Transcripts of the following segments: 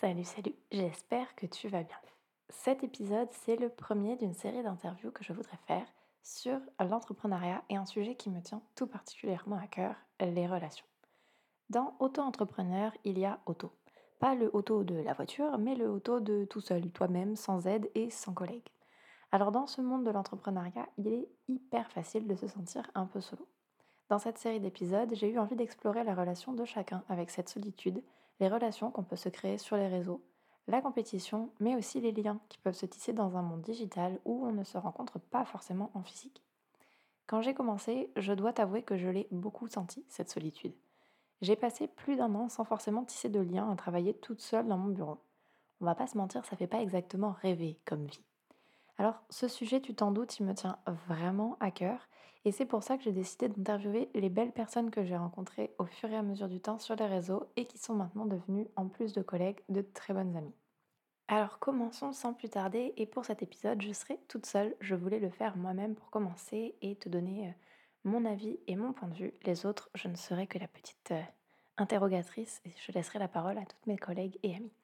Salut, salut, j'espère que tu vas bien. Cet épisode, c'est le premier d'une série d'interviews que je voudrais faire sur l'entrepreneuriat et un sujet qui me tient tout particulièrement à cœur, les relations. Dans auto-entrepreneur, il y a auto. Pas le auto de la voiture, mais le auto de tout seul, toi-même, sans aide et sans collègue. Alors dans ce monde de l'entrepreneuriat, il est hyper facile de se sentir un peu solo. Dans cette série d'épisodes, j'ai eu envie d'explorer la relation de chacun avec cette solitude, les relations qu'on peut se créer sur les réseaux, la compétition, mais aussi les liens qui peuvent se tisser dans un monde digital où on ne se rencontre pas forcément en physique. Quand j'ai commencé, je dois t'avouer que je l'ai beaucoup senti, cette solitude. J'ai passé plus d'un an sans forcément tisser de liens à travailler toute seule dans mon bureau. On va pas se mentir, ça fait pas exactement rêver comme vie. Alors, ce sujet, tu t'en doutes, il me tient vraiment à cœur. Et c'est pour ça que j'ai décidé d'interviewer les belles personnes que j'ai rencontrées au fur et à mesure du temps sur les réseaux et qui sont maintenant devenues, en plus de collègues, de très bonnes amies. Alors commençons sans plus tarder et pour cet épisode je serai toute seule, je voulais le faire moi-même pour commencer et te donner euh, mon avis et mon point de vue. Les autres, je ne serai que la petite euh, interrogatrice et je laisserai la parole à toutes mes collègues et amis.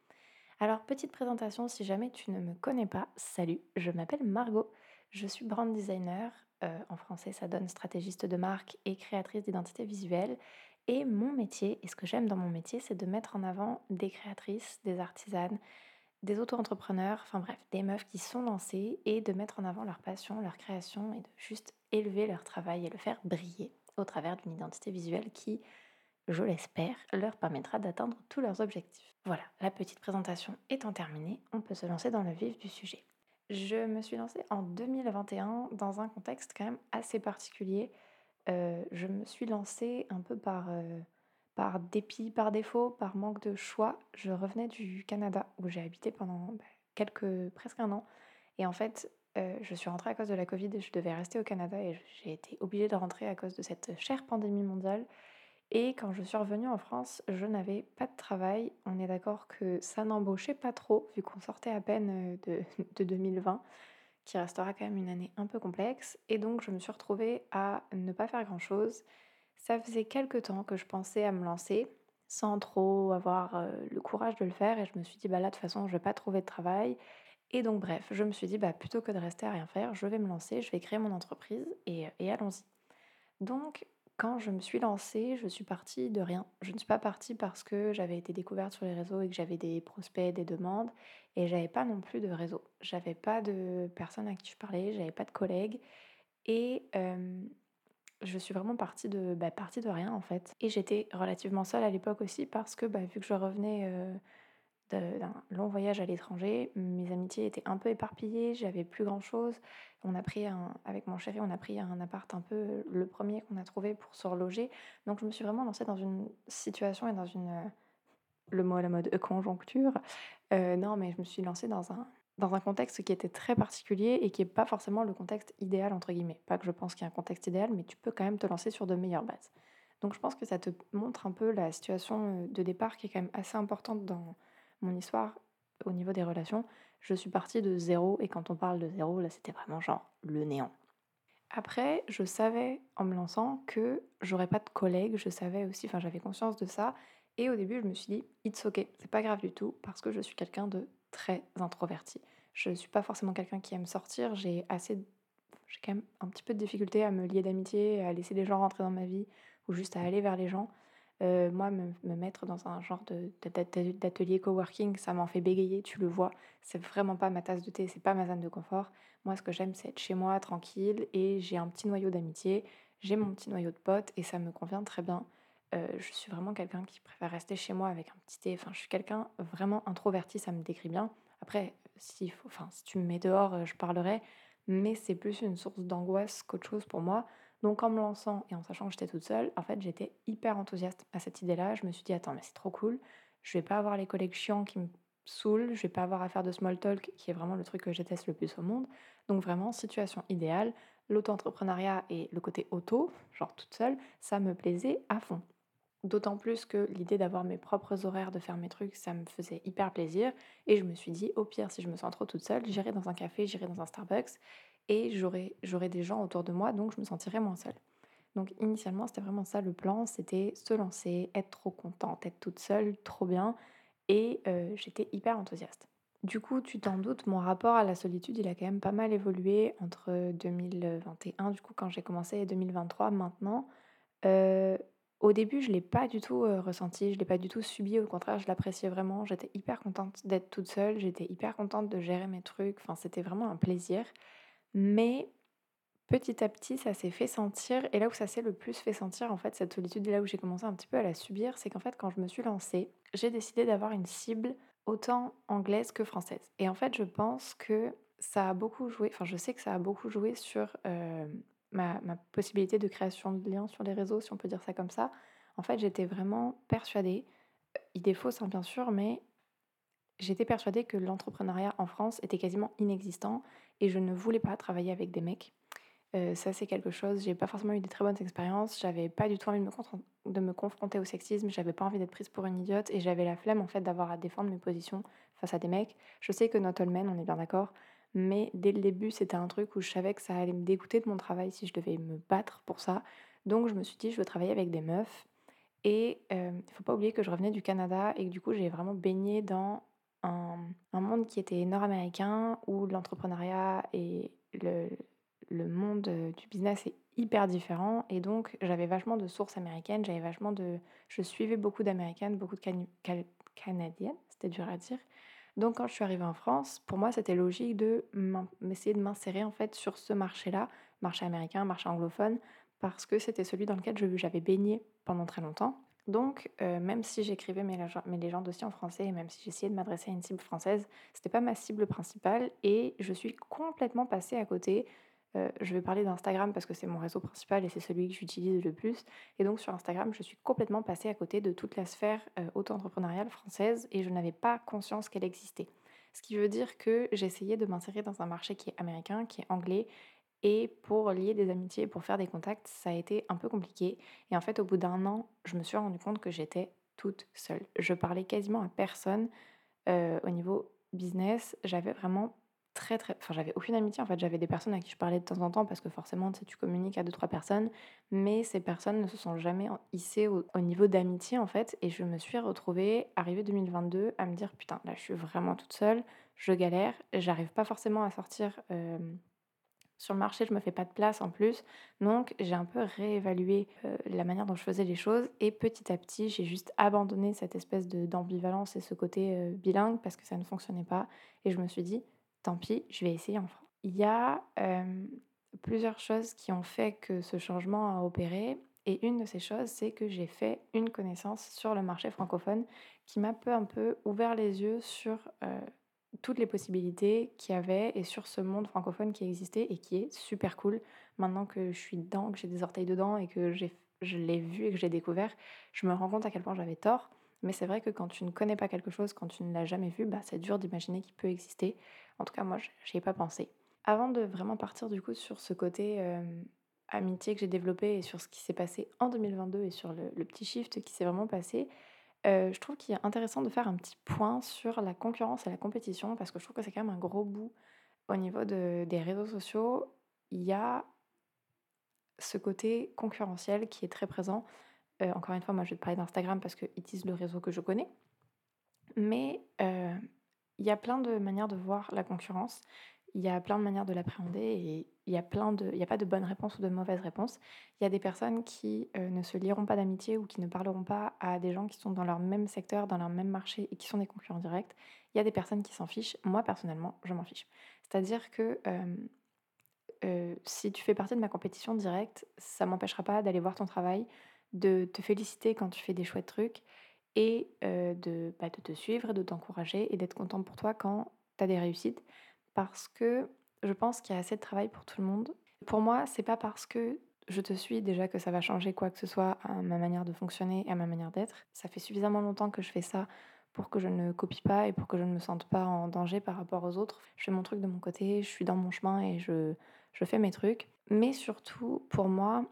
Alors, petite présentation, si jamais tu ne me connais pas, salut, je m'appelle Margot, je suis brand designer, euh, en français ça donne stratégiste de marque et créatrice d'identité visuelle. Et mon métier, et ce que j'aime dans mon métier, c'est de mettre en avant des créatrices, des artisanes, des auto-entrepreneurs, enfin bref, des meufs qui sont lancées et de mettre en avant leur passion, leur création et de juste élever leur travail et le faire briller au travers d'une identité visuelle qui je l'espère, leur permettra d'atteindre tous leurs objectifs. Voilà, la petite présentation étant terminée, on peut se lancer dans le vif du sujet. Je me suis lancée en 2021 dans un contexte quand même assez particulier. Euh, je me suis lancée un peu par, euh, par dépit, par défaut, par manque de choix. Je revenais du Canada où j'ai habité pendant bah, presque un an. Et en fait, euh, je suis rentrée à cause de la Covid et je devais rester au Canada et j'ai été obligée de rentrer à cause de cette chère pandémie mondiale. Et quand je suis revenue en France, je n'avais pas de travail. On est d'accord que ça n'embauchait pas trop, vu qu'on sortait à peine euh, de, 2020, qui restera quand même une année un peu complexe. Et donc, je me suis retrouvée à ne pas faire grand-chose. Ça faisait quelques temps que je pensais à me lancer, sans trop avoir euh, le courage de le faire. Et je me suis dit, bah là, de toute façon, je vais pas trouver de travail. Et donc, bref, je me suis dit, bah, plutôt que de rester à rien faire, je vais me lancer, je vais créer mon entreprise et, et allons-y. Donc, quand je me suis lancée, je suis partie de rien. Je ne suis pas partie parce que j'avais été découverte sur les réseaux et que j'avais des prospects, des demandes, et j'avais pas non plus de réseau. J'avais pas de personnes à qui je parlais, j'avais pas de collègues, et je suis vraiment partie de, bah, de rien en fait. Et j'étais relativement seule à l'époque aussi parce que bah, vu que je revenais d'un long voyage à l'étranger. Mes amitiés étaient un peu éparpillées, j'avais plus grand chose. On a pris un, avec mon chéri, on a pris un appart un peu le premier qu'on a trouvé pour se reloger. Donc je me suis vraiment lancée dans une situation et dans une le mot à la mode conjoncture. Euh, non, mais je me suis lancée dans un dans un contexte qui était très particulier et qui n'est pas forcément le contexte idéal entre guillemets. Pas que je pense qu'il y a un contexte idéal, mais tu peux quand même te lancer sur de meilleures bases. Donc je pense que ça te montre un peu la situation de départ qui est quand même assez importante dans mon histoire au niveau des relations, je suis partie de zéro et quand on parle de zéro, là c'était vraiment genre le néant. Après, je savais en me lançant que j'aurais pas de collègues, je savais aussi, enfin j'avais conscience de ça et au début je me suis dit it's ok, c'est pas grave du tout parce que je suis quelqu'un de très introverti. Je suis pas forcément quelqu'un qui aime sortir, j'ai assez j'ai quand même un petit peu de difficulté à me lier d'amitié, à laisser les gens rentrer dans ma vie ou juste à aller vers les gens. Euh, moi, me, mettre dans un genre d'atelier coworking, ça m'en fait bégayer, tu le vois. C'est vraiment pas ma tasse de thé, c'est pas ma zone de confort. Moi, ce que j'aime, c'est être chez moi, tranquille, et j'ai un petit noyau d'amitié, j'ai mon petit noyau de potes, et ça me convient très bien. Euh, je suis vraiment quelqu'un qui préfère rester chez moi avec un petit thé. Enfin, je suis quelqu'un vraiment introverti, ça me décrit bien. Après, si, enfin, si tu me mets dehors, euh, je parlerai, mais c'est plus une source d'angoisse qu'autre chose pour moi. Donc en me lançant et en sachant que j'étais toute seule, en fait j'étais hyper enthousiaste à cette idée-là. Je me suis dit attends mais c'est trop cool, je vais pas avoir les collègues chiants qui me saoulent, je vais pas avoir à faire de small talk qui est vraiment le truc que je déteste le plus au monde. Donc vraiment situation idéale, l'auto-entrepreneuriat et le côté auto, genre toute seule, ça me plaisait à fond. D'autant plus que l'idée d'avoir mes propres horaires, de faire mes trucs, ça me faisait hyper plaisir. Et je me suis dit, au pire, si je me sens trop toute seule, j'irai dans un café, j'irai dans un Starbucks et j'aurai, des gens autour de moi, donc je me sentirai moins seule. Donc initialement, c'était vraiment ça le plan, c'était se lancer, être trop contente, être toute seule, trop bien. et j'étais hyper enthousiaste. Du coup, tu t'en doutes, mon rapport à la solitude, il a quand même pas mal évolué entre 2021, du coup, quand j'ai commencé et 2023 maintenant. Heu, au début, je l'ai pas du tout, heu, ressenti, je l'ai pas du tout subi, au contraire, je l'appréciais vraiment. J'étais hyper contente d'être toute seule, j'étais hyper contente de gérer mes trucs, enfin, c'était vraiment un plaisir. Mais petit à petit, ça s'est fait sentir et là où ça s'est le plus fait sentir, en fait, cette solitude là où j'ai commencé un petit peu à la subir, c'est qu'en fait, quand je me suis lancée, j'ai décidé d'avoir une cible autant anglaise que française et en fait, je pense que ça a beaucoup joué enfin, je sais que ça a beaucoup joué sur, hem, ma ma possibilité de création de liens sur les réseaux, si on peut dire ça comme ça. En fait, j'étais vraiment persuadée, heu, idée fausse, hein, bien sûr, mais j'étais persuadée que l'entrepreneuriat en France était quasiment inexistant et je ne voulais pas travailler avec des mecs. Heu, ça, c'est quelque chose j'ai pas forcément eu des très bonnes expériences. J'avais pas du tout envie de me de me confronter au sexisme. J'avais pas envie d'être prise pour une idiote et j'avais la flemme, en fait, d'avoir à défendre mes positions face à des mecs. Je sais que not all men, on est bien d'accord, mais dès le début, c'était un truc où je savais que ça allait me dégoûter de mon travail si je devais me battre pour ça. Donc je me suis dit: «Je veux travailler avec des meufs» et il faut pas oublier que je revenais du Canada et que du coup, j'ai vraiment baigné dans un monde qui était nord-américain où l'entrepreneuriat et le le monde, heu, du business est hyper différent et donc j'avais vachement de sources américaines, j'avais vachement de je suivais beaucoup d'américaines, beaucoup de cani cal canadiennes, c'était dur à dire. Donc quand je suis arrivée en France, pour moi, c'était logique de m'essayer de m'insérer, en fait, sur ce marché-là, marché américain, marché anglophone, parce que c'était celui dans lequel j'avais baigné pendant très longtemps. Donc heu, même si j'écrivais mes mes légendes aussi en français et même si j'essayais de m'adresser à une cible française, c'était pas ma cible principale et je suis complètement passée à côté Heu, je vais parler d'Instagram parce que c'est mon réseau principal et c'est celui que j'utilise le plus et donc sur Instagram, je suis complètement passée à côté de toute la sphère, heu, auto-entrepreneuriale française et je n'avais pas conscience qu'elle existait. Ce qui veut dire que j'essayais de m'insérer dans un marché qui est américain, qui est anglais et pour lier des amitiés, pour faire des contacts, ça a été un peu compliqué et en fait, au bout d'un an, je me suis rendu compte que j'étais toute seule. Je parlais quasiment à personne, heu, au niveau business. J'avais vraiment Très, très enfin, j'avais aucune amitié, en fait. J'avais des personnes à qui je parlais de temps en temps parce que forcément, tu sais, tu communiques à deux trois personnes, mais ces personnes ne se sont jamais hissées au au niveau d'amitié, en fait et je me suis retrouvée, arrivée 2022, à me dire: «Putain, là, je suis vraiment toute seule, je galère, j'arrive pas forcément à sortir, hem, sur le marché, je me fais pas de place en plus». Donc j'ai un peu réévalué, heu, la manière dont je faisais les choses et petit à petit, j'ai juste abandonné cette espèce d'ambivalence et ce côté, heu, bilingue parce que ça ne fonctionnait pas et je me suis dit: Tant pis, je vais essayer en français. Il y a, hem, plusieurs choses qui ont fait que ce changement a opéré et une de ces choses, c'est que j'ai fait une connaissance sur le marché francophone qui m'a peu un peu ouvert les yeux sur, toutes les possibilités qu'il y avait et sur ce monde francophone qui existait et qui est super cool. Maintenant que je suis dedans, que j'ai des orteils dedans et que je l'ai vu et que j'ai découvert, je me rends compte à quel point j'avais tort. Mais c'est vrai que quand tu ne connais pas quelque chose, quand tu ne l'as jamais vu, bah, c'est dur d'imaginer qu'il peut exister. En tout cas, moi, j'y ai pas pensé. Avant de vraiment partir du coup sur ce côté euh, amitié que j'ai développé et sur ce qui s'est passé en 2022 et sur le petit shift qui s'est vraiment passé, euh, je trouve qu'il est intéressant de faire un petit point sur la concurrence et la compétition parce que je trouve que c'est quand même un gros bout au niveau de- des réseaux sociaux. Il y a ce côté concurrentiel qui est très présent. Euh, encore une fois, moi je vais te parler d'Instagram parce que it le réseau que je connais. Mais euh, il y a plein de manières de voir la concurrence. Il y a plein de manières de l'appréhender et il y a plein de, il y a pas de bonnes réponses ou de mauvaises réponses. Il y a des personnes qui euh, ne se lieront pas d'amitié ou qui ne parleront pas à des gens qui sont dans leur même secteur, dans leur même marché et qui sont des concurrents directs. Il y a des personnes qui s'en fichent. Moi, personnellement, je m'en fiche. C'est-à-dire que euh, euh, si tu fais partie de ma compétition directe, ça m'empêchera pas d'aller voir ton travail, de te féliciter quand tu fais des chouettes trucs et de, bah, de te suivre de t'encourager et d'être contente pour toi quand tu as des réussites. Parce que je pense qu'il y a assez de travail pour tout le monde. Pour moi, c'est pas parce que je te suis déjà que ça va changer quoi que ce soit à ma manière de fonctionner et à ma manière d'être. Ça fait suffisamment longtemps que je fais ça pour que je ne copie pas et pour que je ne me sente pas en danger par rapport aux autres. Je fais mon truc de mon côté, je suis dans mon chemin et je je fais mes trucs. Mais surtout, pour moi,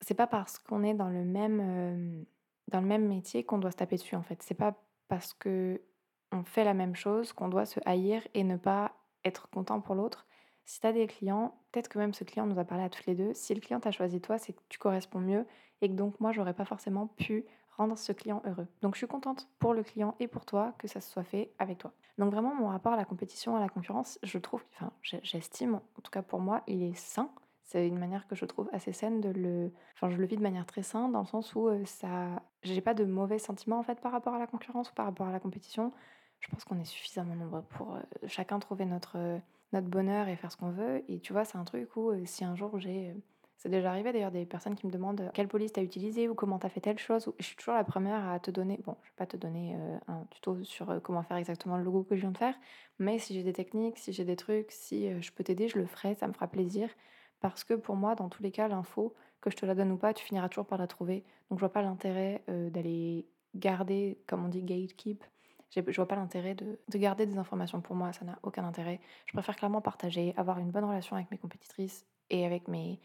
c'est pas parce qu'on est dans le même, hem, dans le même métier qu'on doit se taper dessus, en fait. C'est pas parce que on fait la même chose qu'on doit se haïr et ne pas être content pour l'autre. Si tu as des clients, peut-être que même ce client nous a parlé à toutes les 2. Si le client t'a choisi toi, c'est que tu corresponds mieux et que donc moi, j'aurais pas forcément pu rendre ce client heureux. Donc je suis contente pour le client et pour toi que ça se soit fait avec toi. Donc vraiment mon rapport à la compétition, à la concurrence, je trouve, enfin j'estime, en tout cas pour moi, il est sain. C'est une manière que je trouve assez saine de le. Enfin, je le vis de manière très saine dans le sens où euh, ça. J'ai pas de mauvais sentiments en fait par rapport à la concurrence ou par rapport à la compétition. Je pense qu'on est suffisamment nombreux pour euh, chacun trouver notre, euh, notre bonheur et faire ce qu'on veut. Et tu vois, c'est un truc où si un jour j'ai c'est déjà arrivé d'ailleurs des personnes qui me demandent quelle police tu as utilisé ou comment tu as fait telle chose. Je suis toujours la première à te donner, bon, je vais pas te donner euh, un tuto sur euh, comment faire exactement le logo que je viens de faire, mais si j'ai des techniques, si j'ai des trucs, si euh, je peux t'aider, je le ferai, ça me fera plaisir. Parce que pour moi, dans tous les cas, l'info, que je te la donne ou pas, tu finiras toujours par la trouver. Donc je vois pas l'intérêt d'aller garder, comme on dit, gatekeep. Je vois pas l'intérêt de, de garder des informations pour moi, ça n'a aucun intérêt. Je préfère clairement partager, avoir une bonne relation avec mes compétitrices et avec mes,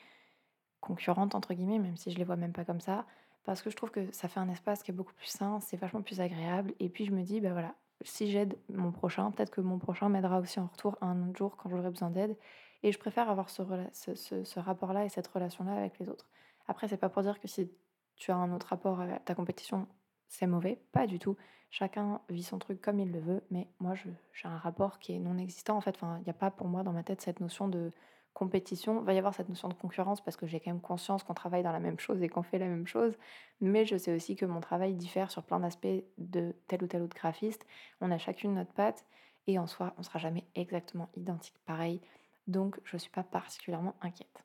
concurrentes, entre guillemets, même si je les vois même pas comme ça, parce que je trouve que ça fait un espace qui est beaucoup plus sain, c'est vachement plus agréable. Et puis je me dis, ben voilà, si j'aide mon prochain, peut-être que mon prochain m'aidera aussi en retour un autre jour quand j'aurai besoin d'aide. Et je préfère avoir ce, ce, ce, rapport-là et cette relation-là avec les autres. Après, c'est pas pour dire que si tu as un autre rapport à ta compétition, c'est mauvais, pas du tout. Chacun vit son truc comme il le veut, mais moi, j'ai un rapport qui est non existant. En fait, il n'y a pas pour moi dans ma tête cette notion de compétition, va y avoir cette notion de concurrence parce que j'ai quand même conscience qu'on travaille dans la même chose et qu'on fait la même chose, mais je sais aussi que mon travail diffère sur plein d'aspects de tel ou tel autre graphiste. On a chacune notre patte et en soi, on sera jamais exactement identique pareil, donc je ne suis pas particulièrement inquiète.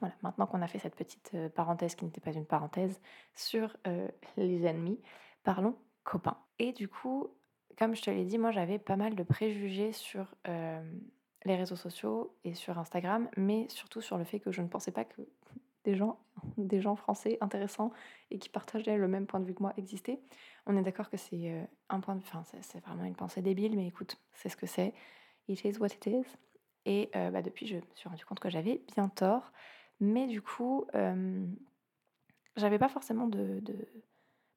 Voilà, maintenant qu'on a fait cette petite euh, parenthèse qui n'était pas une parenthèse sur euh, les ennemis, parlons copains. Et du coup, comme je te l'ai dit, moi j'avais pas mal de préjugés sur euh, les réseaux sociaux et sur Instagram, mais surtout sur le fait que je ne pensais pas que des gens, des gens français intéressants et qui partageaient le même point de vue que moi existaient. On est d'accord que c'est un point enfin c'est vraiment une pensée débile, mais écoute, c'est ce que c'est. It is what it is. Et bah, depuis, je me suis rendu compte que j'avais bien tort. Mais du coup, euh, j'avais pas forcément de,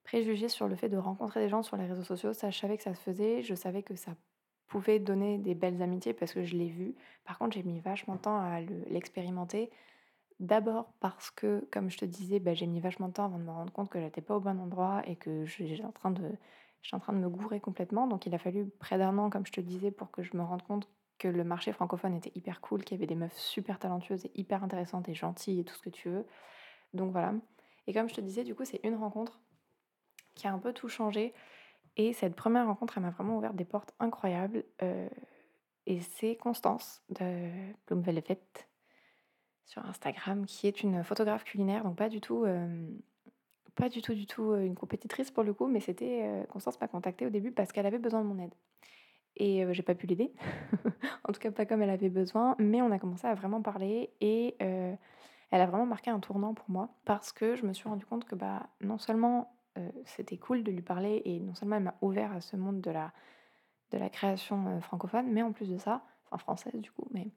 préjugés sur le fait de rencontrer des gens sur les réseaux sociaux. Ça, je savais que ça se faisait. Je savais que ça pouvait donner des belles amitiés parce que je l'ai vu. Par contre, j'ai mis vachement de temps à l'expérimenter. D'abord parce que, comme je te disais, bah, j'ai mis vachement de temps avant de me rendre compte que j'étais pas au bon endroit et que j'étais en train de, en train de me gourer complètement. Donc il a fallu près d'un an, comme je te disais, pour que je me rende compte que le marché francophone était hyper cool, qu'il y avait des meufs super talentueuses et hyper intéressantes et gentilles et tout ce que tu veux. Donc voilà. Et comme je te disais, du coup, c'est une rencontre qui a un peu tout changé. Et cette première rencontre, elle m'a vraiment ouvert des portes incroyables. Euh, et c'est Constance de Bloom Velvet sur Instagram, qui est une photographe culinaire, donc pas du tout, euh, pas du tout, du tout euh, une compétitrice pour le coup, mais c'était Constance m'a contactée au début parce qu'elle avait besoin de mon aide. Et j'ai pas pu l'aider, en tout cas pas comme elle avait besoin, mais on a commencé à vraiment parler et elle a vraiment marqué un tournant pour moi parce que je me suis rendu compte que bah non seulement euh, c'était cool de lui parler et non seulement elle m'a ouvert à ce monde de la, de la création euh, francophone, mais en plus de ça, enfin française du coup, mais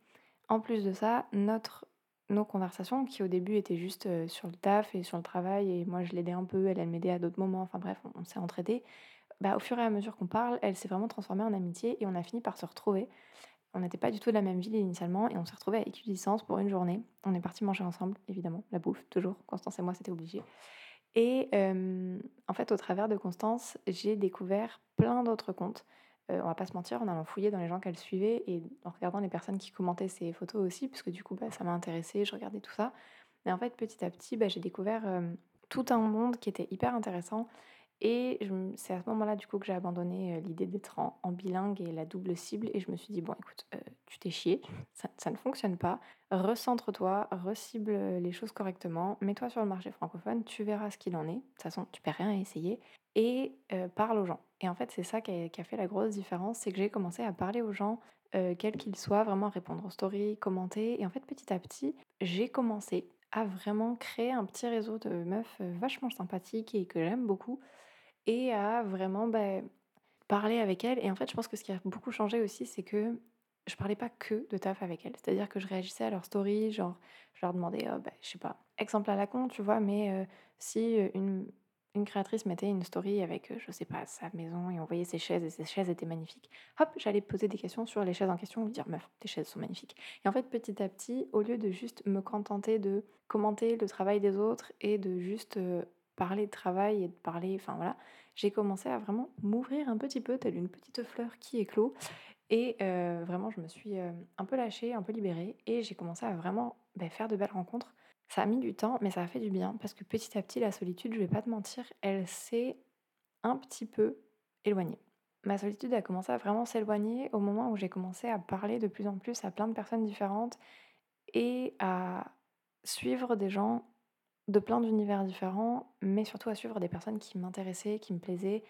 en plus de ça, notre, nos conversations qui au début étaient juste euh, sur le taf et sur le travail et moi je l'aidais un peu, elle, elle m'aidait à d'autres moments, enfin bref, on, s'est entraidés. Bah, au fur et à mesure qu'on parle, elle s'est vraiment transformée en amitié et on a fini par se retrouver. On n'était pas du tout de la même ville initialement et on s'est retrouvés à équidistance pour une journée. On est parti manger ensemble, évidemment, la bouffe, toujours. Constance et moi, c'était obligé. Et en fait, au travers de Constance, j'ai découvert plein d'autres comptes. on va pas se mentir, en allant fouiller dans les gens qu'elle suivait et en regardant les personnes qui commentaient ses photos aussi, puisque du coup, bah, ça m'a intéressée, je regardais tout ça. Mais en fait, petit à petit, bah, j'ai découvert tout un monde qui était hyper intéressant et c'est à ce moment-là, du coup, que j'ai abandonné l'idée d'être en, bilingue et la double cible. Et je me suis dit, bon, écoute, tu t'es chié, ça, ne fonctionne pas. Recentre-toi, recible les choses correctement, mets-toi sur le marché francophone, tu verras ce qu'il en est. De toute façon, tu perds rien à essayer. Et parle aux gens. Et en fait, c'est ça qui a, fait la grosse différence, c'est que j'ai commencé à parler aux gens, quels qu'ils soient, vraiment répondre aux stories, commenter. Et en fait, petit à petit, j'ai commencé à vraiment créer un petit réseau de meufs vachement sympathiques et que j'aime beaucoup et à vraiment bah, parler avec elle. Et en fait, je pense que ce qui a beaucoup changé aussi, c'est que je parlais pas que de taf avec elle. C'est-à-dire que je réagissais à leurs stories, genre, je leur demandais, oh, bah, je sais pas, exemple à la con, tu vois, mais euh, si une, une créatrice mettait une story avec, euh, je sais pas, sa maison et on voyait ses chaises et ses chaises étaient magnifiques, hop, j'allais poser des questions sur les chaises en question ou dire, meuf, tes chaises sont magnifiques. Et en fait, petit à petit, au lieu de juste me contenter de commenter le travail des autres et de juste euh, parler de travail et de parler, enfin voilà, j'ai commencé à vraiment m'ouvrir un petit peu, telle une petite fleur qui éclot. Et euh, vraiment, je me suis euh, un peu lâchée, un peu libérée, et j'ai commencé à vraiment bah, faire de belles rencontres. Ça a mis du temps, mais ça a fait du bien, parce que petit à petit, la solitude, je vais pas te mentir, elle s'est un petit peu éloignée. Ma solitude a commencé à vraiment s'éloigner au moment où j'ai commencé à parler de plus en plus à plein de personnes différentes et à suivre des gens de plein d'univers différents, mais surtout à suivre des personnes qui m'intéressaient, qui me plaisaient,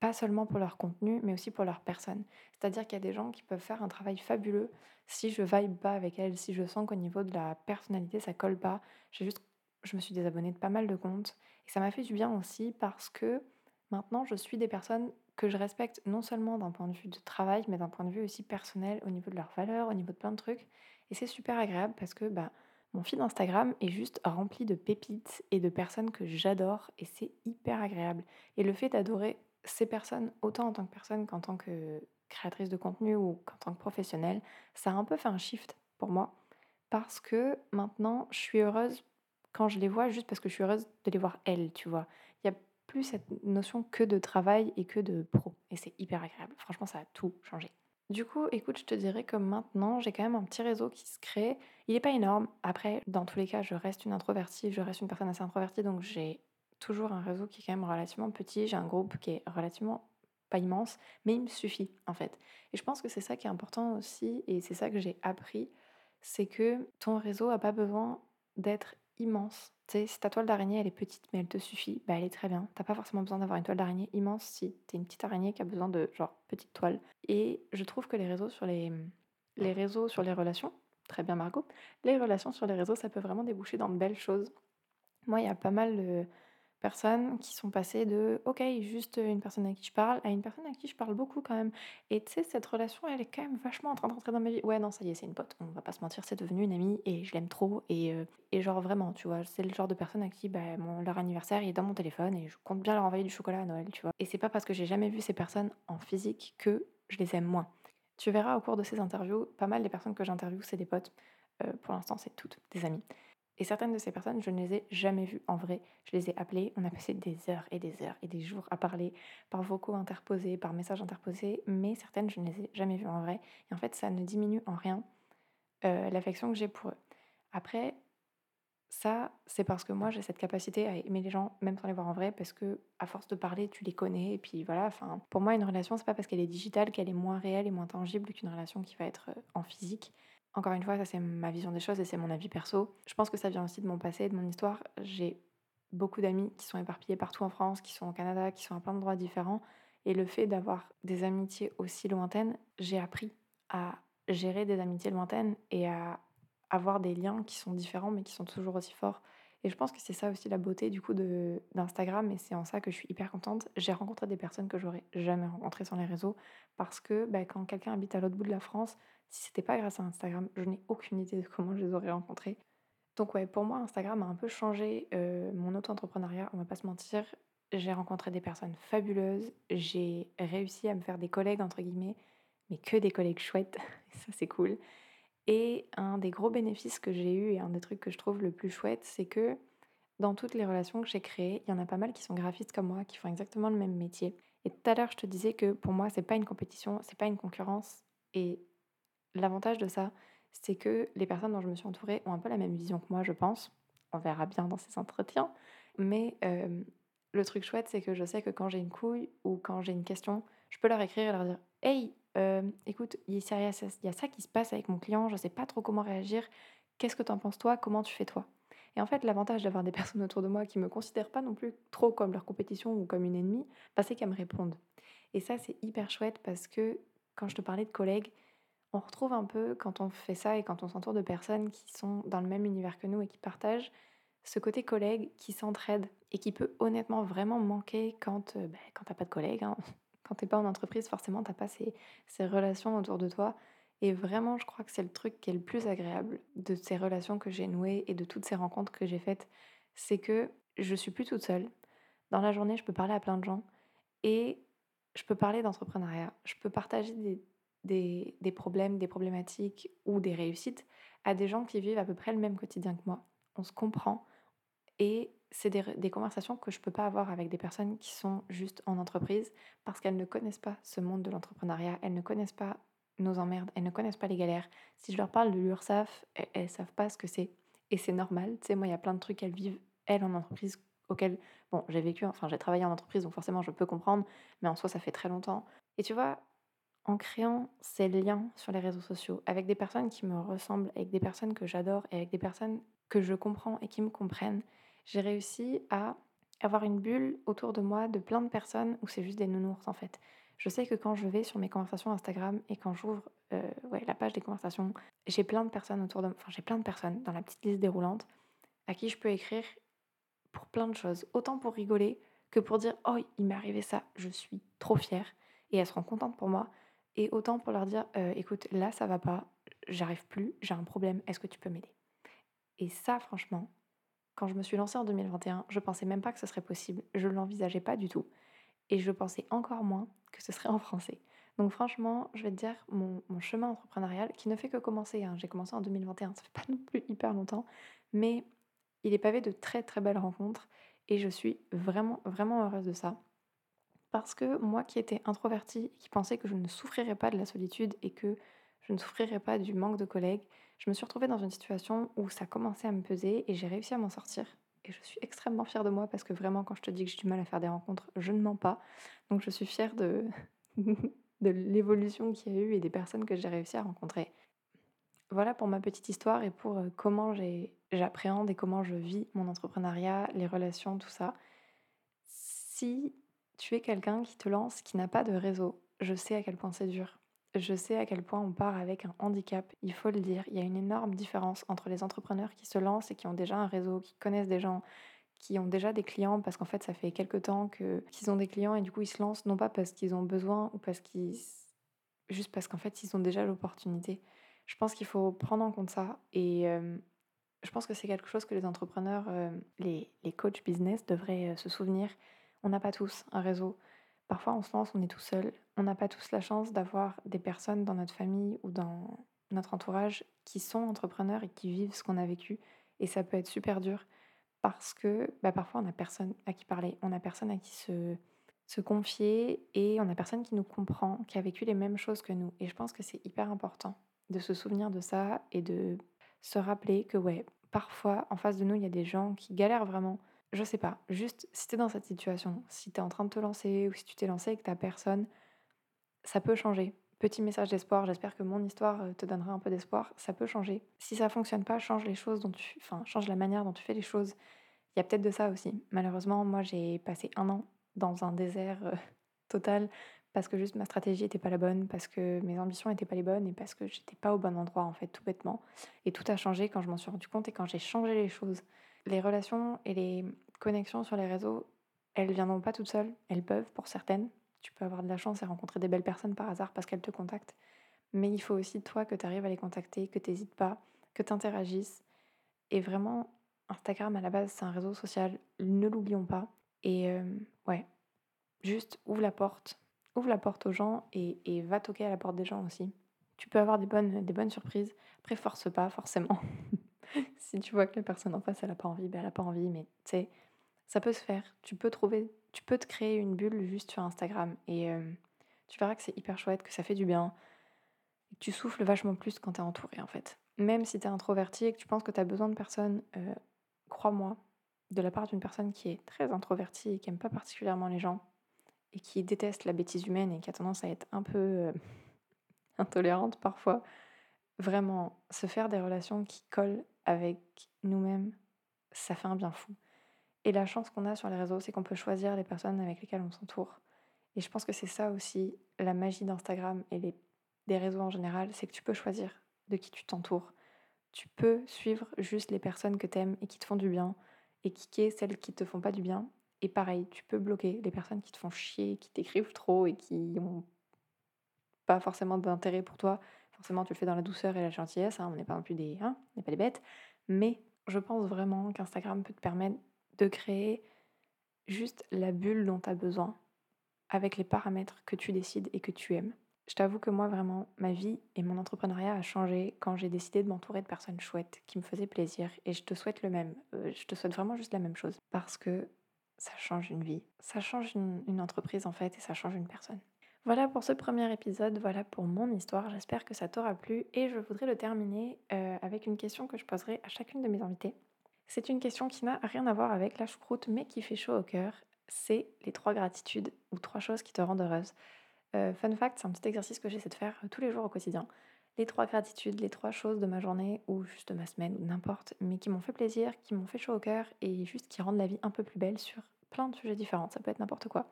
pas seulement pour leur contenu, mais aussi pour leur personne. C'est-à-dire qu'il y a des gens qui peuvent faire un travail fabuleux si je vibe pas avec elles, si je sens qu'au niveau de la personnalité ça colle pas. J'ai juste, je me suis désabonnée de pas mal de comptes et ça m'a fait du bien aussi parce que maintenant je suis des personnes que je respecte non seulement d'un point de vue de travail, mais d'un point de vue aussi personnel, au niveau de leurs valeurs, au niveau de plein de trucs. Et c'est super agréable parce que bah, mon feed Instagram est juste rempli de pépites et de personnes que j'adore et c'est hyper agréable. Et le fait d'adorer ces personnes, autant en tant que personne qu'en tant que créatrice de contenu ou qu'en tant que professionnelle, ça a un peu fait un shift pour moi parce que maintenant je suis heureuse quand je les vois juste parce que je suis heureuse de les voir elles, tu vois. Il y a plus cette notion que de travail et que de pro. Et c'est hyper agréable. Franchement, ça a tout changé. Du coup, écoute, je te dirais que maintenant, j'ai quand même un petit réseau qui se crée. Il n'est pas énorme. Après, dans tous les cas, je reste une introvertie, je reste une personne assez introvertie, donc j'ai toujours un réseau qui est quand même relativement petit. J'ai un groupe qui est relativement pas immense, mais il me suffit en fait. Et je pense que c'est ça qui est important aussi, et c'est ça que j'ai appris, c'est que ton réseau a pas besoin d'être immense. Sais, si ta toile d'araignée elle est petite mais elle te suffit, bah elle est très bien. T'as pas forcément besoin d'avoir une toile d'araignée immense si t'es une petite araignée qui a besoin de genre petite toile. Et je trouve que les réseaux sur les, les réseaux sur les relations, très bien Margot, les relations sur les réseaux ça peut vraiment déboucher dans de belles choses. Moi il y a pas mal de personnes qui sont passées de ok juste une personne à qui je parle à une personne à qui je parle beaucoup quand même. Et tu sais cette relation elle est quand même vachement en train d'entrer dans ma vie. Ouais non ça y est c'est une pote. On va pas se mentir c'est devenu une amie et je l'aime trop. Et, euh, et genre vraiment tu vois c'est le genre de personne à qui bah, leur anniversaire est dans mon téléphone et je compte bien leur envoyer du chocolat à Noël tu vois. Et c'est pas parce que j'ai jamais vu ces personnes en physique que je les aime moins. Tu verras au cours de ces interviews pas mal des personnes que j'interviewe c'est des potes. Euh, pour l'instant c'est toutes des amies et certaines de ces personnes, je ne les ai jamais vues en vrai. Je les ai appelées, on a passé des heures et des heures et des jours à parler par vocaux interposés, par messages interposés, mais certaines, je ne les ai jamais vues en vrai. Et en fait, ça ne diminue en rien euh, l'affection que j'ai pour eux. Après, ça, c'est parce que moi, j'ai cette capacité à aimer les gens, même sans les voir en vrai, parce que à force de parler, tu les connais. Et puis voilà, enfin, pour moi, une relation, c'est pas parce qu'elle est digitale qu'elle est moins réelle et moins tangible qu'une relation qui va être euh, en physique. Encore une fois, ça c'est ma vision des choses et c'est mon avis perso. Je pense que ça vient aussi de mon passé, de mon histoire. J'ai beaucoup d'amis qui sont éparpillés partout en France, qui sont au Canada, qui sont à plein d'endroits différents. Et le fait d'avoir des amitiés aussi lointaines, j'ai appris à gérer des amitiés lointaines et à avoir des liens qui sont différents mais qui sont toujours aussi forts. Et je pense que c'est ça aussi la beauté du coup d'Instagram et c'est en ça que je suis hyper contente. J'ai rencontré des personnes que j'aurais jamais rencontrées sur les réseaux parce que bah, quand quelqu'un habite à l'autre bout de la France, si c'était pas grâce à Instagram, je n'ai aucune idée de comment je les aurais rencontrés. Donc ouais, pour moi, Instagram a un peu changé euh, mon auto-entrepreneuriat, on va pas se mentir. J'ai rencontré des personnes fabuleuses, j'ai réussi à me faire des collègues, entre guillemets, mais que des collègues chouettes, ça c'est cool. Et un des gros bénéfices que j'ai eu et un des trucs que je trouve le plus chouette, c'est que dans toutes les relations que j'ai créées, il y en a pas mal qui sont graphistes comme moi, qui font exactement le même métier. Et tout à l'heure, je te disais que pour moi, c'est pas une compétition, c'est pas une concurrence. Et L'avantage de ça, c'est que les personnes dont je me suis entourée ont un peu la même vision que moi, je pense. On verra bien dans ces entretiens. Mais euh, le truc chouette, c'est que je sais que quand j'ai une couille ou quand j'ai une question, je peux leur écrire et leur dire Hey, euh, écoute, il y, a ça qui se passe avec mon client, je sais pas trop comment réagir. Qu'est-ce que t'en penses toi? Comment tu fais toi Et en fait, l'avantage d'avoir des personnes autour de moi qui me considèrent pas non plus trop comme leur compétition ou comme une ennemie, bah, c'est qu'elles me répondent. Et ça, c'est hyper chouette parce que quand je te parlais de collègues, on retrouve un peu quand on fait ça et quand on s'entoure de personnes qui sont dans le même univers que nous et qui partagent ce côté collègue qui s'entraide et qui peut honnêtement vraiment manquer quand, euh, bah, quand t'as pas de collègues. Hein. Quand t'es pas en entreprise, forcément, t'as pas ces, ces relations autour de toi. Et vraiment, je crois que c'est le truc qui est le plus agréable de ces relations que j'ai nouées et de toutes ces rencontres que j'ai faites. C'est que je suis plus toute seule. Dans la journée, je peux parler à plein de gens et je peux parler d'entrepreneuriat. Je peux partager des, des, problèmes, des problématiques ou des réussites à des gens qui vivent à peu près le même quotidien que moi. On se comprend et c'est des, conversations que je peux pas avoir avec des personnes qui sont juste en entreprise parce qu'elles ne connaissent pas ce monde de l'entrepreneuriat, elles ne connaissent pas nos emmerdes, elles ne connaissent pas les galères. Si je leur parle de l'URSAF, elles, ne savent pas ce que c'est. Et c'est normal, tu sais, moi, il y a plein de trucs qu'elles vivent, elles, en entreprise, auxquels, bon, j'ai vécu, enfin, j'ai travaillé en entreprise, donc forcément, je peux comprendre, mais en soi, ça fait très longtemps. Et tu vois, en créant ces liens sur les réseaux sociaux avec des personnes qui me ressemblent, avec des personnes que j'adore et avec des personnes que je comprends et qui me comprennent, j'ai réussi à avoir une bulle autour de moi de plein de personnes où c'est juste des nounours en fait. Je sais que quand je vais sur mes conversations Instagram et quand j'ouvre euh, la page des conversations, j'ai plein de personnes autour de enfin j'ai plein de personnes dans la petite liste déroulante à qui je peux écrire pour plein de choses, autant pour rigoler que pour dire oh il m'est arrivé ça, je suis trop fière et elles seront contentes pour moi et autant pour leur dire euh, écoute là ça va pas, j'arrive plus, j'ai un problème, est-ce que tu peux m'aider? Et ça franchement, quand je me suis lancée en 2021, je pensais même pas que ce serait possible, je l'envisageais pas du tout et je pensais encore moins que ce serait en français. Donc franchement, je vais te dire, mon, chemin entrepreneurial, qui ne fait que commencer, hein, j'ai commencé en 2021, ça fait pas non plus hyper longtemps, mais il est pavé de très très belles rencontres et je suis vraiment vraiment heureuse de ça. Parce que moi qui étais introvertie, qui pensais que je ne souffrirais pas de la solitude et que je ne souffrirais pas du manque de collègues, je me suis retrouvée dans une situation où ça commençait à me peser et j'ai réussi à m'en sortir et je suis extrêmement fière de moi parce que vraiment quand je te dis que j'ai du mal à faire des rencontres, je ne mens pas. Donc je suis fière de, de l'évolution qu'il y a eu et des personnes que j'ai réussi à rencontrer. Voilà pour ma petite histoire et pour euh, comment j'appréhende et comment je vis mon entrepreneuriat, les relations, tout ça. Si tu es quelqu'un qui te lance, qui n'a pas de réseau, je sais à quel point c'est dur. Je sais à quel point on part avec un handicap, il faut le dire. Il y a une énorme différence entre les entrepreneurs qui se lancent et qui ont déjà un réseau, qui connaissent des gens, qui ont déjà des clients, parce qu'en fait, ça fait quelques temps qu'ils ont des clients et du coup, ils se lancent non pas parce qu'ils ont besoin ou parce qu'ils. juste parce qu'en fait, ils ont déjà l'opportunité. Je pense qu'il faut prendre en compte ça et euh, je pense que c'est quelque chose que les entrepreneurs, euh, les, les coachs business devraient euh, se souvenir. On n'a pas tous un réseau. Parfois, on se lance, on est tout seul. On n'a pas tous la chance d'avoir des personnes dans notre famille ou dans notre entourage qui sont entrepreneurs et qui vivent ce qu'on a vécu. Et ça peut être super dur parce que bah, parfois, on n'a personne à qui parler, on n'a personne à qui se, se confier et on n'a personne qui nous comprend, qui a vécu les mêmes choses que nous. Et je pense que c'est hyper important de se souvenir de ça et de se rappeler que, ouais, parfois, en face de nous, il y a des gens qui galèrent vraiment je sais pas, juste si t'es dans cette situation, si t'es en train de te lancer ou si tu t'es lancé et que personne, ça peut changer. Petit message d'espoir, j'espère que mon histoire euh, te donnera un peu d'espoir, ça peut changer. Si ça fonctionne pas, change les choses dont tu enfin change la manière dont tu fais les choses. Il y a peut-être de ça aussi. Malheureusement, moi j'ai passé un an dans un désert euh, total parce que juste ma stratégie n'était pas la bonne, parce que mes ambitions n'étaient pas les bonnes et parce que j'étais pas au bon endroit en fait, tout bêtement. Et tout a changé quand je m'en suis rendu compte et quand j'ai changé les choses. Les relations et les connexions sur les réseaux, elles viendront pas toutes seules, elles peuvent pour certaines. Tu peux avoir de la chance et rencontrer des belles personnes par hasard parce qu'elles te contactent. Mais il faut aussi toi que tu arrives à les contacter, que tu n'hésites pas, que tu interagisses. Et vraiment, Instagram à la base, c'est un réseau social, ne l'oublions pas. Et euh, ouais, juste ouvre la porte, ouvre la porte aux gens et, va toquer à la porte des gens aussi. Tu peux avoir des bonnes, des bonnes surprises. Après, force pas forcément. si tu vois que la personne en face, elle n'a pas envie, ben elle n'a pas envie, mais tu sais, ça peut se faire. Tu peux trouver, tu peux te créer une bulle juste sur Instagram et euh, tu verras que c'est hyper chouette, que ça fait du bien. Tu souffles vachement plus quand tu es entouré en fait. Même si tu es introverti et que tu penses que tu as besoin de personnes, euh, crois-moi, de la part d'une personne qui est très introvertie et qui aime pas particulièrement les gens et qui déteste la bêtise humaine et qui a tendance à être un peu euh, intolérante parfois, vraiment se faire des relations qui collent avec nous-mêmes, ça fait un bien fou. Et la chance qu'on a sur les réseaux, c'est qu'on peut choisir les personnes avec lesquelles on s'entoure. Et je pense que c'est ça aussi la magie d'Instagram et des réseaux en général, c'est que tu peux choisir de qui tu t'entoures. Tu peux suivre juste les personnes que tu aimes et qui te font du bien et kicker celles qui te font pas du bien. Et pareil, tu peux bloquer les personnes qui te font chier, qui t'écrivent trop et qui ont pas forcément d'intérêt pour toi Forcément, tu le fais dans la douceur et la gentillesse, hein, on n'est pas non plus des, hein, n'est pas des bêtes. Mais je pense vraiment qu'Instagram peut te permettre de créer juste la bulle dont tu as besoin avec les paramètres que tu décides et que tu aimes. Je t'avoue que moi, vraiment, ma vie et mon entrepreneuriat a changé quand j'ai décidé de m'entourer de personnes chouettes qui me faisaient plaisir. Et je te souhaite le même. Euh, je te souhaite vraiment juste la même chose. Parce que ça change une vie. Ça change une, entreprise en fait et ça change une personne. Voilà pour ce premier épisode, voilà pour mon histoire. J'espère que ça t'aura plu et je voudrais le terminer euh, avec une question que je poserai à chacune de mes invités. C'est une question qui n'a rien à voir avec la choucroute mais qui fait chaud au cœur. C'est les trois gratitudes ou trois choses qui te rendent heureuse. Euh, fun fact, c'est un petit exercice que j'essaie de faire euh, tous les jours au quotidien. Les trois gratitudes, les trois choses de ma journée ou juste de ma semaine ou n'importe, mais qui m'ont fait plaisir, qui m'ont fait chaud au cœur et juste qui rendent la vie un peu plus belle sur plein de sujets différents. Ça peut être n'importe quoi.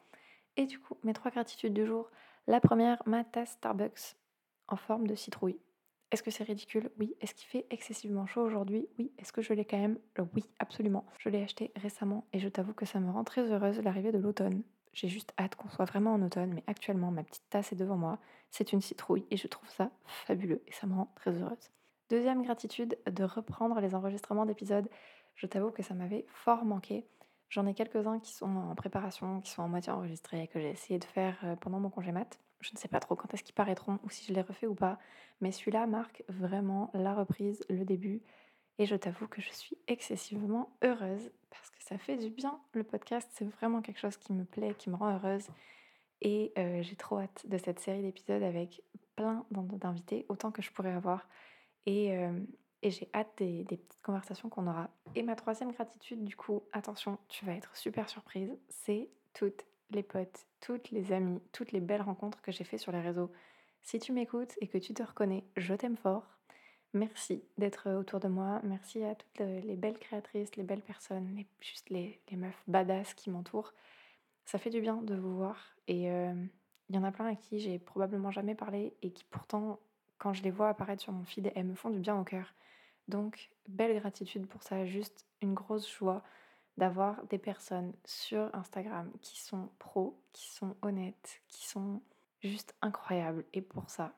Et du coup, mes trois gratitudes du jour. La première, ma tasse Starbucks en forme de citrouille. Est-ce que c'est ridicule? Oui. Est-ce qu'il fait excessivement chaud aujourd'hui? Oui. Est-ce que je l'ai quand même? Oui, absolument. Je l'ai acheté récemment et je t'avoue que ça me rend très heureuse l'arrivée de l'automne. J'ai juste hâte qu'on soit vraiment en automne, mais actuellement, ma petite tasse est devant moi. C'est une citrouille et je trouve ça fabuleux et ça me rend très heureuse. Deuxième gratitude, de reprendre les enregistrements d'épisodes. Je t'avoue que ça m'avait fort manqué. J'en ai quelques-uns qui sont en préparation, qui sont en moitié enregistrés, que j'ai essayé de faire euh, pendant mon congé mat. Je ne sais pas trop quand est-ce qu'ils paraîtront ou si je les refais ou pas, mais celui-là marque vraiment la reprise, le début. Et je t'avoue que je suis excessivement heureuse parce que ça fait du bien. Le podcast, c'est vraiment quelque chose qui me plaît, qui me rend heureuse. Et euh, j'ai trop hâte de cette série d'épisodes avec plein d'invités, autant que je pourrais avoir. Et, euh, et j'ai hâte des, petites conversations qu'on aura. Et ma troisième gratitude, du coup, attention, tu vas être super surprise, c'est toutes les potes, toutes les amies, toutes les belles rencontres que j'ai fait sur les réseaux. Si tu m'écoutes et que tu te reconnais, je t'aime fort. Merci d'être autour de moi. Merci à toutes les belles créatrices, les belles personnes, juste les, les meufs badass qui m'entourent. Ça fait du bien de vous voir. Et il euh, y en a plein à qui j'ai probablement jamais parlé et qui pourtant, quand je les vois apparaître sur mon feed, elles me font du bien au cœur. Donc, belle gratitude pour ça. Juste une grosse joie d'avoir des personnes sur Instagram qui sont pros, qui sont honnêtes, qui sont juste incroyables. Et pour ça,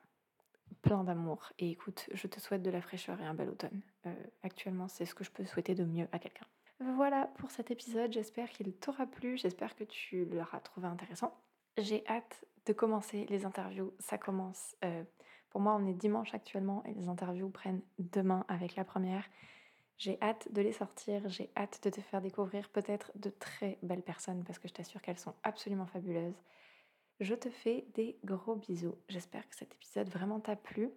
plein d'amour. Et écoute, je te souhaite de la fraîcheur et un bel automne. Euh, actuellement, c'est ce que je peux souhaiter de mieux à quelqu'un. Voilà pour cet épisode, j'espère qu'il t'aura plu, j'espère que tu l'auras trouvé intéressant. J'ai hâte de commencer les interviews, ça commence. Euh, pour moi, on est dimanche actuellement et les interviews prennent demain avec la première. J'ai hâte de les sortir, j'ai hâte de te faire découvrir peut-être de très belles personnes parce que je t'assure qu'elles sont absolument fabuleuses. Je te fais des gros bisous. J'espère que cet épisode vraiment t'a plu.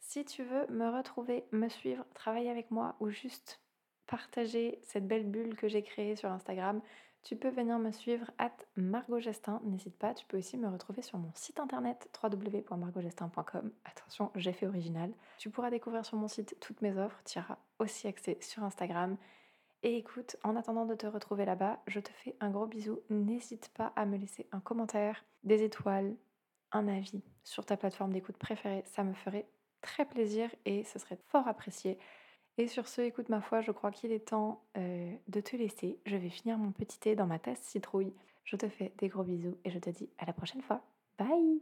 Si tu veux me retrouver, me suivre, travailler avec moi ou juste partager cette belle bulle que j'ai créée sur Instagram, tu peux venir me suivre at Margot Gestin. N'hésite pas, tu peux aussi me retrouver sur mon site internet www.margotgestin.com. Attention, j'ai fait original. Tu pourras découvrir sur mon site toutes mes offres. Tu auras aussi accès sur Instagram. Et écoute, en attendant de te retrouver là-bas, je te fais un gros bisou. N'hésite pas à me laisser un commentaire, des étoiles, un avis sur ta plateforme d'écoute préférée. Ça me ferait très plaisir et ce serait fort apprécié. Et sur ce, écoute ma foi, je crois qu'il est temps euh, de te laisser. Je vais finir mon petit thé dans ma tasse citrouille. Je te fais des gros bisous et je te dis à la prochaine fois. Bye